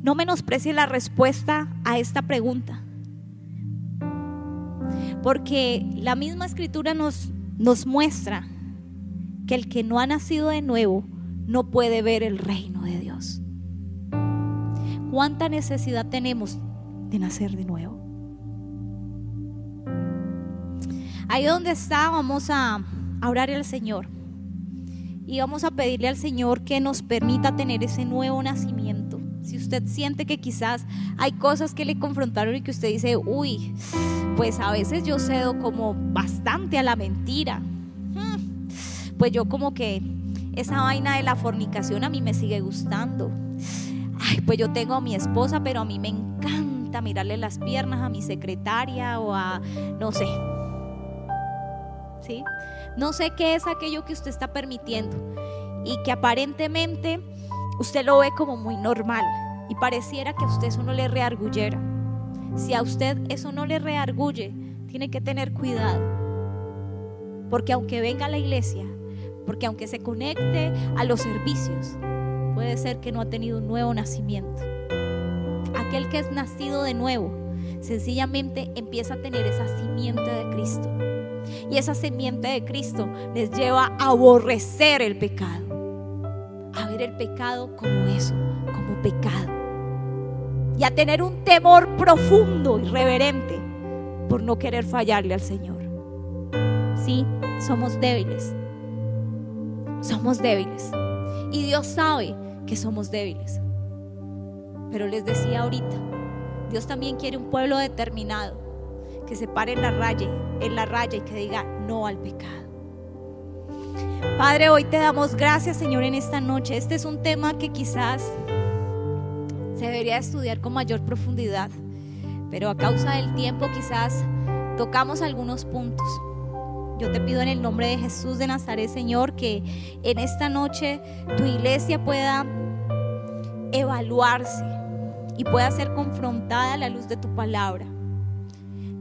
B: No menosprecie la respuesta a esta pregunta. Porque la misma escritura nos, nos muestra que el que no ha nacido de nuevo no puede ver el reino de Dios. ¿Cuánta necesidad tenemos de nacer de nuevo? Ahí donde está, vamos a, orar al Señor. Y vamos a pedirle al Señor que nos permita tener ese nuevo nacimiento. Si usted siente que quizás hay cosas que le confrontaron y que usted dice, uy, pues a veces yo cedo como bastante a la mentira. Hmm, pues yo como que esa vaina de la fornicación a mí me sigue gustando. Ay, pues yo tengo a mi esposa, pero a mí me encanta mirarle las piernas a mi secretaria o a, no sé, no sé qué es aquello que usted está permitiendo y que aparentemente usted lo ve como muy normal y pareciera que a usted eso no le reargullera. Si a usted eso no le reargulle, tiene que tener cuidado. Porque aunque venga a la iglesia, porque aunque se conecte a los servicios, puede ser que no ha tenido un nuevo nacimiento. Aquel que es nacido de nuevo, sencillamente empieza a tener esa simiente de Cristo y esa semiente de Cristo les lleva a aborrecer el pecado. A ver el pecado como eso, como pecado. Y a tener un temor profundo y reverente por no querer fallarle al Señor. Sí, somos débiles. Somos débiles. Y Dios sabe que somos débiles. Pero les decía ahorita, Dios también quiere un pueblo determinado que se pare en la raya, en la raya y que diga no al pecado. Padre, hoy te damos gracias, Señor, en esta noche. Este es un tema que quizás se debería estudiar con mayor profundidad, pero a causa del tiempo quizás tocamos algunos puntos. Yo te pido en el nombre de Jesús de Nazaret, Señor, que en esta noche tu iglesia pueda evaluarse y pueda ser confrontada a la luz de tu palabra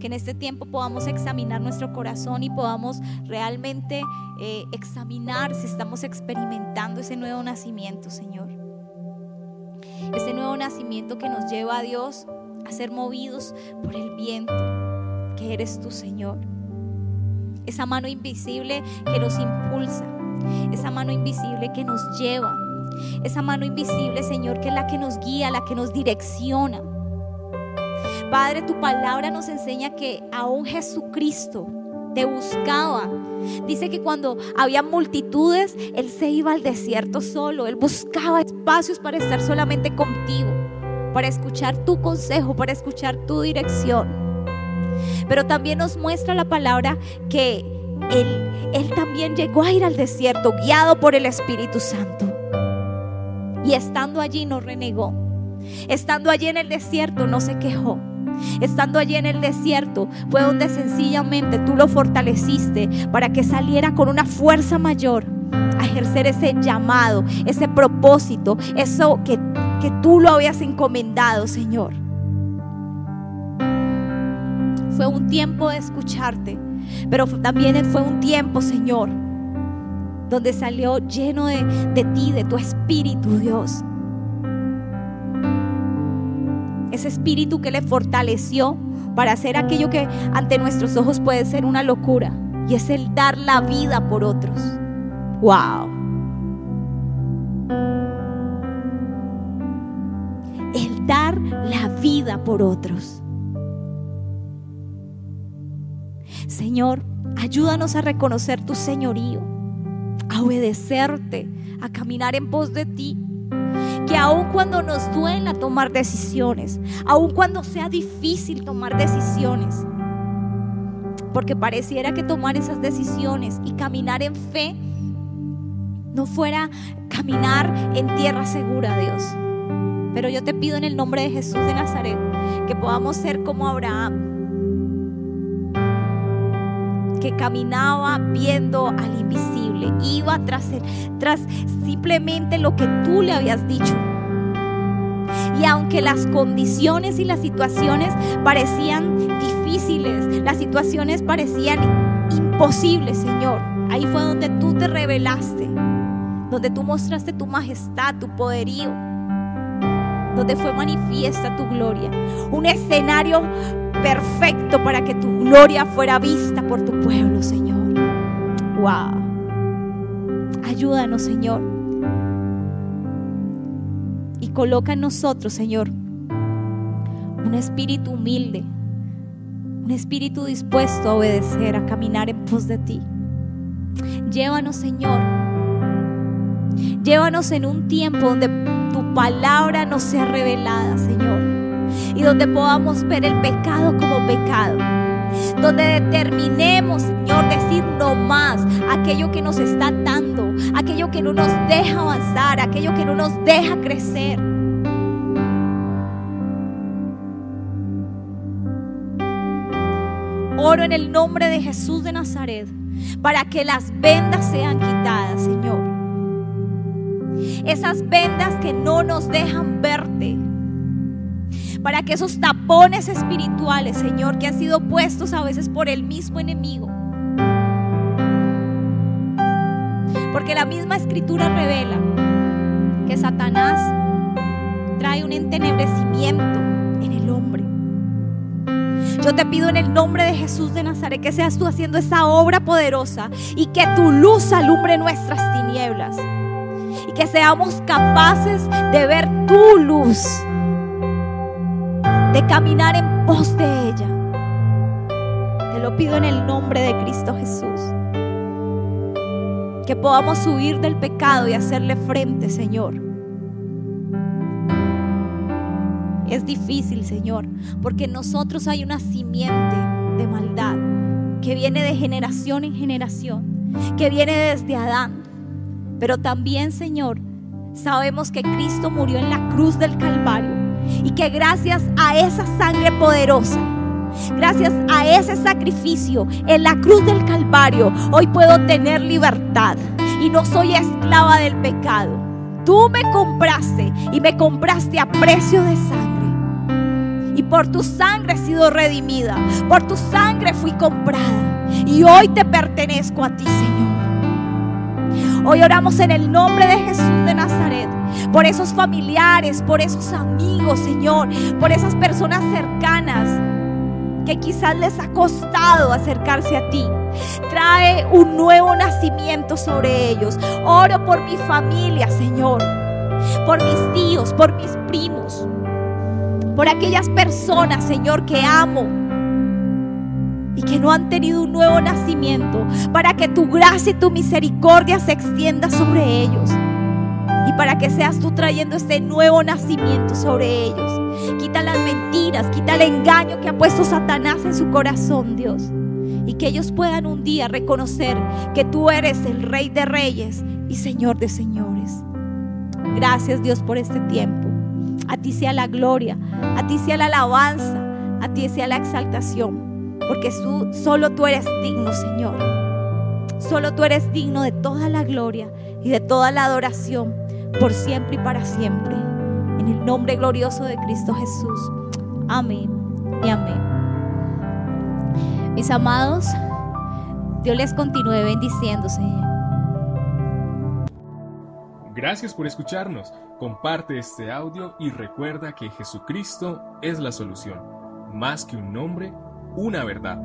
B: que en este tiempo podamos examinar nuestro corazón y podamos realmente eh, examinar si estamos experimentando ese nuevo nacimiento, Señor. Ese nuevo nacimiento que nos lleva a Dios a ser movidos por el viento, que eres tú, Señor. Esa mano invisible que nos impulsa, esa mano invisible que nos lleva, esa mano invisible, Señor, que es la que nos guía, la que nos direcciona. Padre, tu palabra nos enseña que aún Jesucristo te buscaba. Dice que cuando había multitudes, Él se iba al desierto solo. Él buscaba espacios para estar solamente contigo, para escuchar tu consejo, para escuchar tu dirección. Pero también nos muestra la palabra que él, él también llegó a ir al desierto guiado por el Espíritu Santo. Y estando allí no renegó. Estando allí en el desierto no se quejó. Estando allí en el desierto fue donde sencillamente tú lo fortaleciste para que saliera con una fuerza mayor a ejercer ese llamado, ese propósito, eso que, que tú lo habías encomendado, Señor. Fue un tiempo de escucharte, pero también fue un tiempo, Señor, donde salió lleno de, de ti, de tu espíritu, Dios. Ese espíritu que le fortaleció para hacer aquello que ante nuestros ojos puede ser una locura. Y es el dar la vida por otros. ¡Wow! El dar la vida por otros. Señor, ayúdanos a reconocer tu señorío, a obedecerte, a caminar en pos de ti. Que aun cuando nos duela tomar decisiones, aun cuando sea difícil tomar decisiones, porque pareciera que tomar esas decisiones y caminar en fe no fuera caminar en tierra segura, Dios. Pero yo te pido en el nombre de Jesús de Nazaret que podamos ser como Abraham, que caminaba viendo al invisible, iba tras, tras simplemente lo que tú le habías dicho. Y aunque las condiciones y las situaciones parecían difíciles, las situaciones parecían imposibles, Señor, ahí fue donde tú te revelaste, donde tú mostraste tu majestad, tu poderío, donde fue manifiesta tu gloria. Un escenario perfecto para que tu gloria fuera vista por tu pueblo, Señor. Wow. Ayúdanos, Señor. Y coloca en nosotros, Señor, un espíritu humilde, un espíritu dispuesto a obedecer, a caminar en pos de ti. Llévanos, Señor. Llévanos en un tiempo donde tu palabra nos sea revelada, Señor y donde podamos ver el pecado como pecado. Donde determinemos, Señor, decir no más aquello que nos está atando, aquello que no nos deja avanzar, aquello que no nos deja crecer. Oro en el nombre de Jesús de Nazaret para que las vendas sean quitadas, Señor. Esas vendas que no nos dejan verte para que esos tapones espirituales, Señor, que han sido puestos a veces por el mismo enemigo, porque la misma escritura revela que Satanás trae un entenebrecimiento en el hombre. Yo te pido en el nombre de Jesús de Nazaret que seas tú haciendo esa obra poderosa y que tu luz alumbre nuestras tinieblas. Y que seamos capaces de ver tu luz de caminar en pos de ella. Te lo pido en el nombre de Cristo Jesús. Que podamos huir del pecado y hacerle frente, Señor. Es difícil, Señor, porque en nosotros hay una simiente de maldad que viene de generación en generación, que viene desde Adán. Pero también, Señor, sabemos que Cristo murió en la cruz del Calvario y que gracias a esa sangre poderosa, gracias a ese sacrificio en la cruz del Calvario, hoy puedo tener libertad y no soy esclava del pecado. Tú me compraste y me compraste a precio de sangre. Y por tu sangre he sido redimida. Por tu sangre fui comprada. Y hoy te pertenezco a ti, Señor. Hoy oramos en el nombre de Jesús de Nazaret por esos familiares, por esos amigos, Señor, por esas personas cercanas que quizás les ha costado acercarse a ti. Trae un nuevo nacimiento sobre ellos. Oro por mi familia, Señor, por mis tíos, por mis primos, por aquellas personas, Señor, que amo y que no han tenido un nuevo nacimiento, para que tu gracia y tu misericordia se extienda sobre ellos. Y para que seas tú trayendo este nuevo nacimiento sobre ellos. Quita las mentiras, quita el engaño que ha puesto Satanás en su corazón, Dios. Y que ellos puedan un día reconocer que tú eres el Rey de Reyes y Señor de Señores. Gracias Dios por este tiempo. A ti sea la gloria, a ti sea la alabanza, a ti sea la exaltación, porque tú, solo tú eres digno, Señor. Solo tú eres digno de toda la gloria y de toda la adoración, por siempre y para siempre. En el nombre glorioso de Cristo Jesús. Amén y amén. Mis amados, Dios les continúe bendiciendo, Señor.
A: Gracias por escucharnos. Comparte este audio y recuerda que Jesucristo es la solución. Más que un nombre, una verdad.